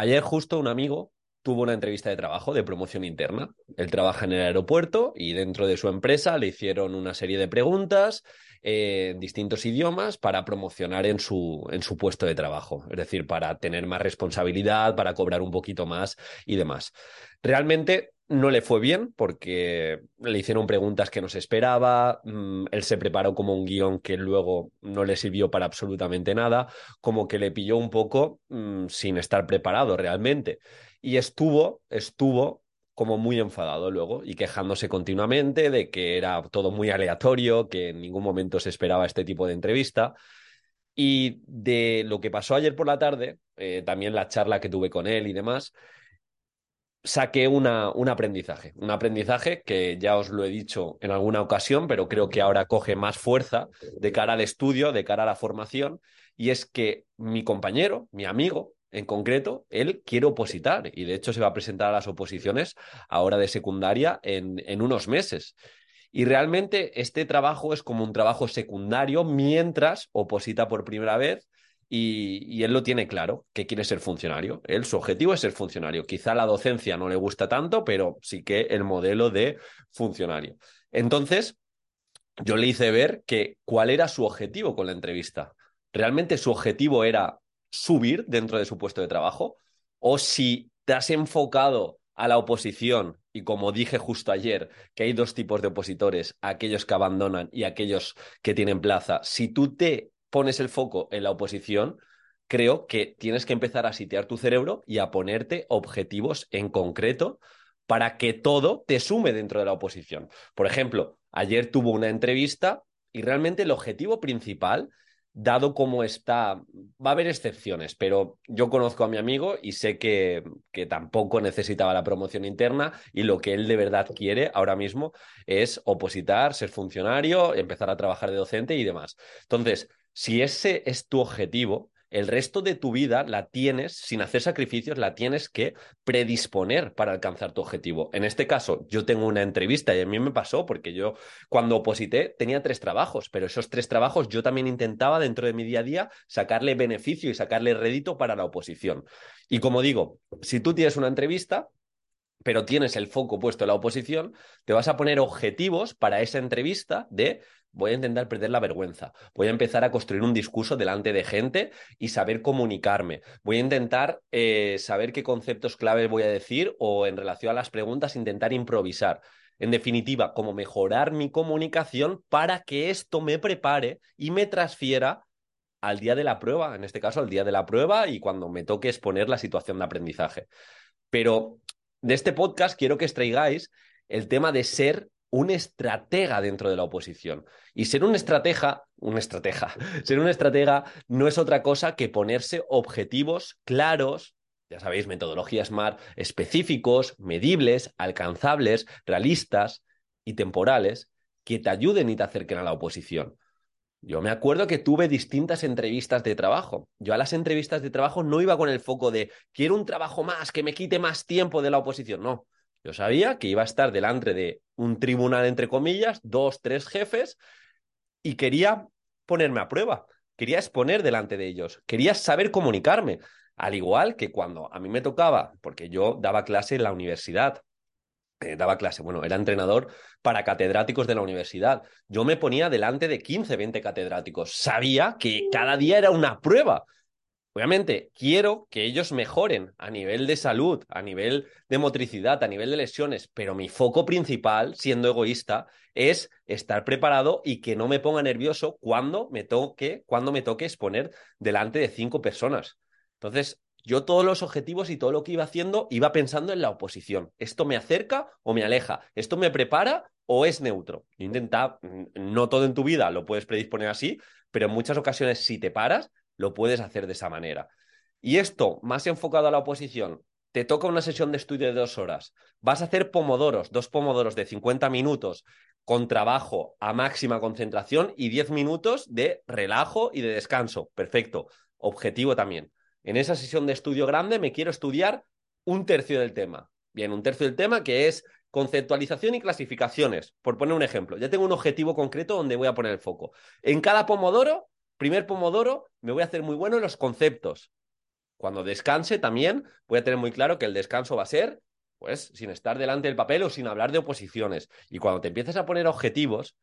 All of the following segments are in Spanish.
Ayer justo un amigo tuvo una entrevista de trabajo de promoción interna. Él trabaja en el aeropuerto y dentro de su empresa le hicieron una serie de preguntas eh, en distintos idiomas para promocionar en su, en su puesto de trabajo, es decir, para tener más responsabilidad, para cobrar un poquito más y demás. Realmente no le fue bien porque le hicieron preguntas que no se esperaba, mm, él se preparó como un guion que luego no le sirvió para absolutamente nada, como que le pilló un poco mm, sin estar preparado realmente. Y estuvo, estuvo como muy enfadado luego y quejándose continuamente de que era todo muy aleatorio, que en ningún momento se esperaba este tipo de entrevista. Y de lo que pasó ayer por la tarde, eh, también la charla que tuve con él y demás, saqué una, un aprendizaje, un aprendizaje que ya os lo he dicho en alguna ocasión, pero creo que ahora coge más fuerza de cara al estudio, de cara a la formación, y es que mi compañero, mi amigo en concreto, él quiere opositar y de hecho se va a presentar a las oposiciones ahora de secundaria en, en unos meses. Y realmente este trabajo es como un trabajo secundario mientras oposita por primera vez y, él lo tiene claro, que quiere ser funcionario. Él, su objetivo es ser funcionario. Quizá la docencia no le gusta tanto, pero sí que el modelo de funcionario. Entonces, yo le hice ver que cuál era su objetivo con la entrevista. ¿Realmente su objetivo era subir dentro de su puesto de trabajo? ¿O si te has enfocado a la oposición y como dije justo ayer, que hay dos tipos de opositores, aquellos que abandonan y aquellos que tienen plaza, si tú te pones el foco en la oposición, creo que tienes que empezar a sitiar tu cerebro y a ponerte objetivos en concreto para que todo te sume dentro de la oposición. Por ejemplo, ayer tuvo una entrevista y realmente el objetivo principal, dado cómo está, va a haber excepciones, pero yo conozco a mi amigo y sé que, que tampoco necesitaba la promoción interna y lo que él de verdad quiere ahora mismo es opositar, ser funcionario, empezar a trabajar de docente y demás. Entonces, si ese es tu objetivo, el resto de tu vida la tienes, sin hacer sacrificios, la tienes que predisponer para alcanzar tu objetivo. En este caso, yo tengo una entrevista y a mí me pasó porque yo cuando oposité tenía tres trabajos, pero esos tres trabajos yo también intentaba dentro de mi día a día sacarle beneficio y sacarle rédito para la oposición. Y como digo, si tú tienes una entrevista, pero tienes el foco puesto en la oposición, te vas a poner objetivos para esa entrevista de voy a intentar perder la vergüenza, voy a empezar a construir un discurso delante de gente y saber comunicarme, voy a intentar eh, saber qué conceptos claves voy a decir o en relación a las preguntas intentar improvisar. En definitiva, cómo mejorar mi comunicación para que esto me prepare y me transfiera al día de la prueba, en este caso al día de la prueba y cuando me toque exponer la situación de aprendizaje. Pero de este podcast quiero que extraigáis el tema de ser un estratega dentro de la oposición. Y ser un estratega, un estratega, ser un estratega no es otra cosa que ponerse objetivos claros, ya sabéis, metodologías SMART específicos, medibles, alcanzables, realistas y temporales que te ayuden y te acerquen a la oposición. Yo me acuerdo que tuve distintas entrevistas de trabajo. Yo a las entrevistas de trabajo no iba con el foco de quiero un trabajo más que me quite más tiempo de la oposición. No, yo sabía que iba a estar delante de un tribunal, entre comillas, dos, tres jefes, y quería ponerme a prueba, quería exponer delante de ellos, quería saber comunicarme, al igual que cuando a mí me tocaba, porque yo daba clase en la universidad, eh, daba clase, bueno, era entrenador para catedráticos de la universidad. Yo me ponía delante de 15, 20 catedráticos. Sabía que cada día era una prueba. Obviamente, quiero que ellos mejoren a nivel de salud, a nivel de motricidad, a nivel de lesiones, pero mi foco principal, siendo egoísta, es estar preparado y que no me ponga nervioso cuando me toque, cuando me toque exponer delante de cinco personas. Entonces, yo todos los objetivos y todo lo que iba haciendo iba pensando en la oposición. ¿Esto me acerca o me aleja? ¿Esto me prepara o es neutro? Intenta, no todo en tu vida lo puedes predisponer así, pero en muchas ocasiones si te paras, lo puedes hacer de esa manera. Y esto, más enfocado a la oposición, te toca una sesión de estudio de dos horas, vas a hacer pomodoros, dos pomodoros de 50 minutos con trabajo a máxima concentración y 10 minutos de relajo y de descanso. Perfecto. Objetivo también. En esa sesión de estudio grande me quiero estudiar un tercio del tema. Bien, un tercio del tema que es conceptualización y clasificaciones. Por poner un ejemplo, ya tengo un objetivo concreto donde voy a poner el foco. En cada pomodoro, primer pomodoro, me voy a hacer muy bueno en los conceptos. Cuando descanse también voy a tener muy claro que el descanso va a ser, pues, sin estar delante del papel o sin hablar de oposiciones. Y cuando te empiezas a poner objetivos,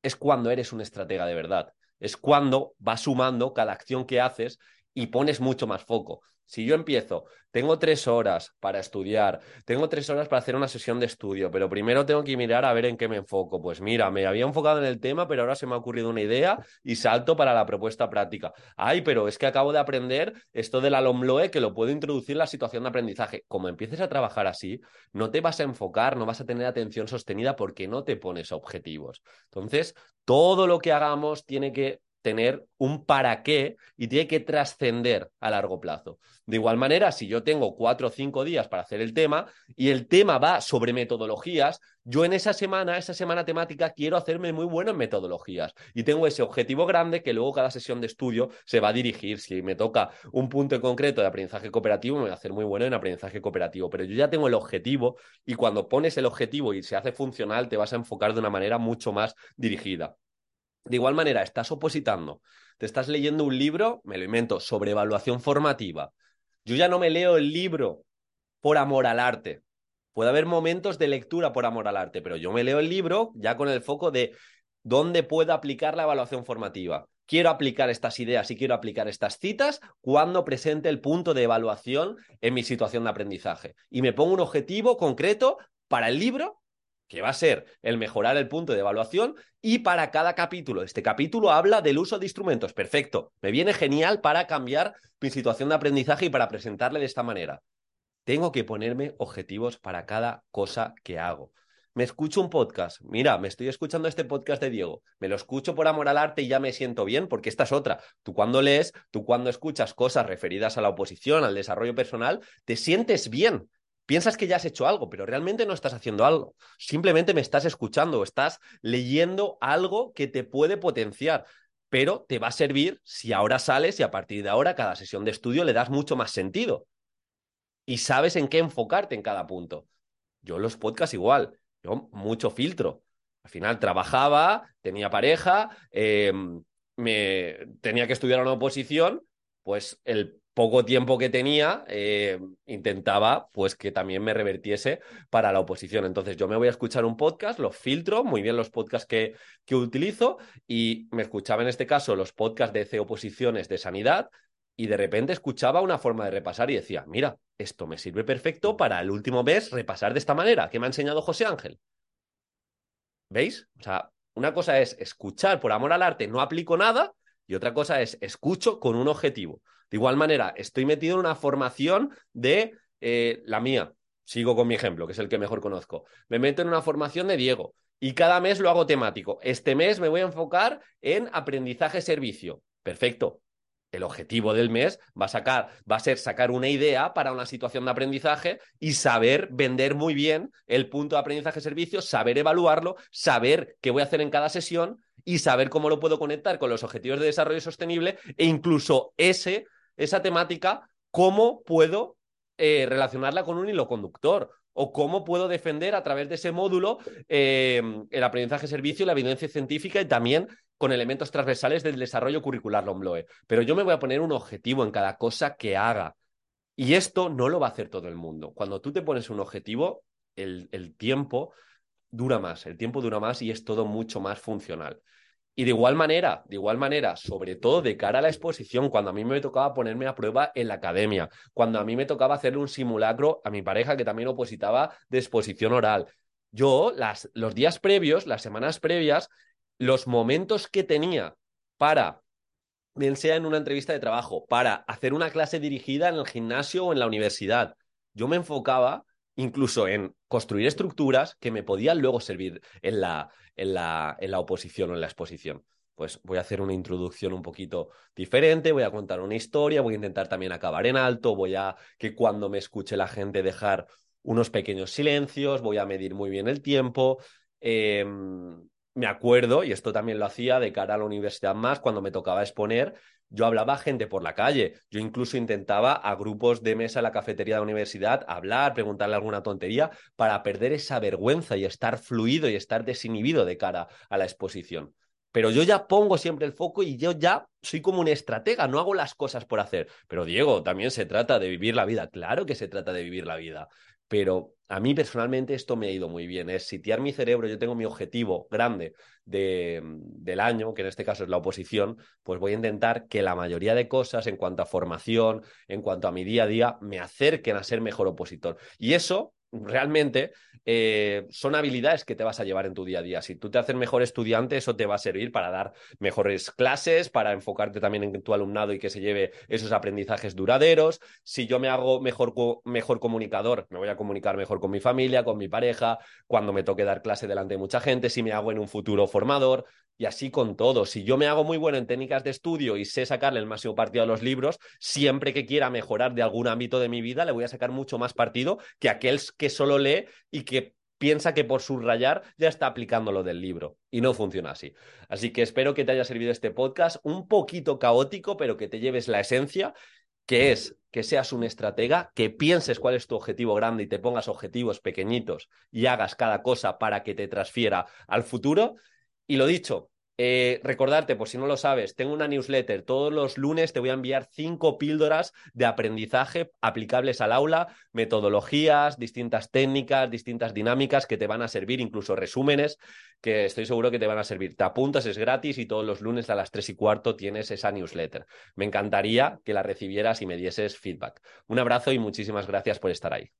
es cuando eres un estratega de verdad. Es cuando vas sumando cada acción que haces y pones mucho más foco. Si yo empiezo, tengo tres horas para estudiar, tengo tres horas para hacer una sesión de estudio, pero primero tengo que mirar a ver en qué me enfoco. Pues mira, me había enfocado en el tema, pero ahora se me ha ocurrido una idea y salto para la propuesta práctica. Ay, pero es que acabo de aprender esto del alomloe que lo puedo introducir en la situación de aprendizaje. Como empieces a trabajar así, no te vas a enfocar, no vas a tener atención sostenida porque no te pones objetivos. Entonces, todo lo que hagamos tiene que tener un para qué y tiene que trascender a largo plazo. De igual manera, si yo tengo cuatro o cinco días para hacer el tema y el tema va sobre metodologías, yo en esa semana, esa semana temática, quiero hacerme muy bueno en metodologías y tengo ese objetivo grande que luego cada sesión de estudio se va a dirigir. Si me toca un punto en concreto de aprendizaje cooperativo, me voy a hacer muy bueno en aprendizaje cooperativo, pero yo ya tengo el objetivo y cuando pones el objetivo y se hace funcional, te vas a enfocar de una manera mucho más dirigida. De igual manera, estás opositando, te estás leyendo un libro, me lo invento, sobre evaluación formativa. Yo ya no me leo el libro por amor al arte. Puede haber momentos de lectura por amor al arte, pero yo me leo el libro ya con el foco de dónde puedo aplicar la evaluación formativa. Quiero aplicar estas ideas y quiero aplicar estas citas cuando presente el punto de evaluación en mi situación de aprendizaje. Y me pongo un objetivo concreto para el libro que va a ser el mejorar el punto de evaluación y para cada capítulo. Este capítulo habla del uso de instrumentos. Perfecto. Me viene genial para cambiar mi situación de aprendizaje y para presentarle de esta manera. Tengo que ponerme objetivos para cada cosa que hago. Me escucho un podcast. Mira, me estoy escuchando este podcast de Diego. Me lo escucho por amor al arte y ya me siento bien, porque esta es otra. Tú cuando lees, tú cuando escuchas cosas referidas a la oposición, al desarrollo personal, te sientes bien Piensas que ya has hecho algo, pero realmente no estás haciendo algo. Simplemente me estás escuchando, estás leyendo algo que te puede potenciar, pero te va a servir si ahora sales y a partir de ahora cada sesión de estudio le das mucho más sentido. Y sabes en qué enfocarte en cada punto. Yo los podcasts igual, yo mucho filtro. Al final trabajaba, tenía pareja, em, me tenía que estudiar una oposición, pues el poco tiempo que tenía, eh, intentaba pues que también me revertiese para la oposición. Entonces yo me voy a escuchar un podcast, lo filtro, muy bien los podcasts que, que utilizo y me escuchaba en este caso los podcasts de C oposiciones de sanidad y de repente escuchaba una forma de repasar y decía, mira, esto me sirve perfecto para el último mes repasar de esta manera, que me ha enseñado José Ángel. ¿Veis? O sea, una cosa es escuchar por amor al arte, no aplico nada, y otra cosa es escucho con un objetivo. De igual manera, estoy metido en una formación de eh, la mía. Sigo con mi ejemplo, que es el que mejor conozco. Me meto en una formación de Diego y cada mes lo hago temático. Este mes me voy a enfocar en aprendizaje servicio. Perfecto. El objetivo del mes va a sacar, va a ser sacar una idea para una situación de aprendizaje y saber vender muy bien el punto de aprendizaje servicio, saber evaluarlo, saber qué voy a hacer en cada sesión y saber cómo lo puedo conectar con los objetivos de desarrollo sostenible e incluso ese esa temática, cómo puedo eh, relacionarla con un hilo conductor o cómo puedo defender a través de ese módulo eh, el aprendizaje servicio, la evidencia científica y también con elementos transversales del desarrollo curricular LOMLOE. Pero yo me voy a poner un objetivo en cada cosa que haga. Y esto no lo va a hacer todo el mundo. Cuando tú te pones un objetivo, el, el tiempo dura más, el tiempo dura más y es todo mucho más funcional. Y de igual manera, de igual manera, sobre todo de cara a la exposición, cuando a mí me tocaba ponerme a prueba en la academia, cuando a mí me tocaba hacer un simulacro a mi pareja que también opositaba de exposición oral. Yo, las, los días previos, las semanas previas, los momentos que tenía para, bien sea en una entrevista de trabajo, para hacer una clase dirigida en el gimnasio o en la universidad, yo me enfocaba incluso en construir estructuras que me podían luego servir en la, en la, en la oposición o en la exposición. pues voy a hacer una introducción un poquito diferente, voy a contar una historia, voy a intentar también acabar en alto, voy a que cuando me escuche la gente dejar unos pequeños silencios, voy a medir muy bien el tiempo. Em, me acuerdo, y esto también lo hacía de cara a la universidad más, cuando me tocaba exponer, yo hablaba a gente por la calle. Yo incluso intentaba a grupos de mesa en la cafetería de la universidad hablar, preguntarle alguna tontería, para perder esa vergüenza y estar fluido y estar desinhibido de cara a la exposición. Pero yo ya pongo siempre el foco y yo ya soy como un estratega, no hago las cosas por hacer. Pero Diego, también se trata de vivir la vida. Claro que se trata de vivir la vida pero a mí personalmente esto me ha ido muy bien. Es sitiar mi cerebro, yo tengo mi objetivo grande de, del año, que en este caso es la oposición, pues voy a intentar que la mayoría de cosas en cuanto a formación, en cuanto a mi día a día, me acerquen a ser mejor opositor. Y eso realmente eh, son habilidades que te vas a llevar en tu día a día. Si tú te haces mejor estudiante, eso te va a servir para dar mejores clases, para enfocarte también en tu alumnado y que se lleve esos aprendizajes duraderos. Si yo me hago mejor, mejor comunicador, me voy a comunicar mejor con mi familia, con mi pareja, cuando me toque dar clase delante de mucha gente, si me hago en un futuro formador, y así con todo. Si yo me hago muy bueno en técnicas de estudio y sé sacarle el máximo partido a los libros, siempre que quiera mejorar de algún ámbito de mi vida, le voy a sacar mucho más partido que aquel que solo lee y que piensa que por subrayar ya está aplicando lo del libro. Y no funciona así. Así que espero que te haya servido este podcast, un poquito caótico, pero que te lleves la esencia, que es que seas un estratega, que pienses cuál es tu objetivo grande y te pongas objetivos pequeñitos y hagas cada cosa para que te transfiera al futuro y lo dicho, eh, recordarte, por si no lo sabes, tengo una newsletter. Todos los lunes te voy a enviar cinco píldoras de aprendizaje aplicables al aula, metodologías, distintas técnicas, distintas dinámicas que te van a servir, incluso resúmenes que estoy seguro que te van a servir. Te apuntas, es gratis y todos los lunes a las tres y cuarto tienes esa newsletter. Me encantaría que la recibieras y me dieses feedback. Un abrazo y muchísimas gracias por estar ahí.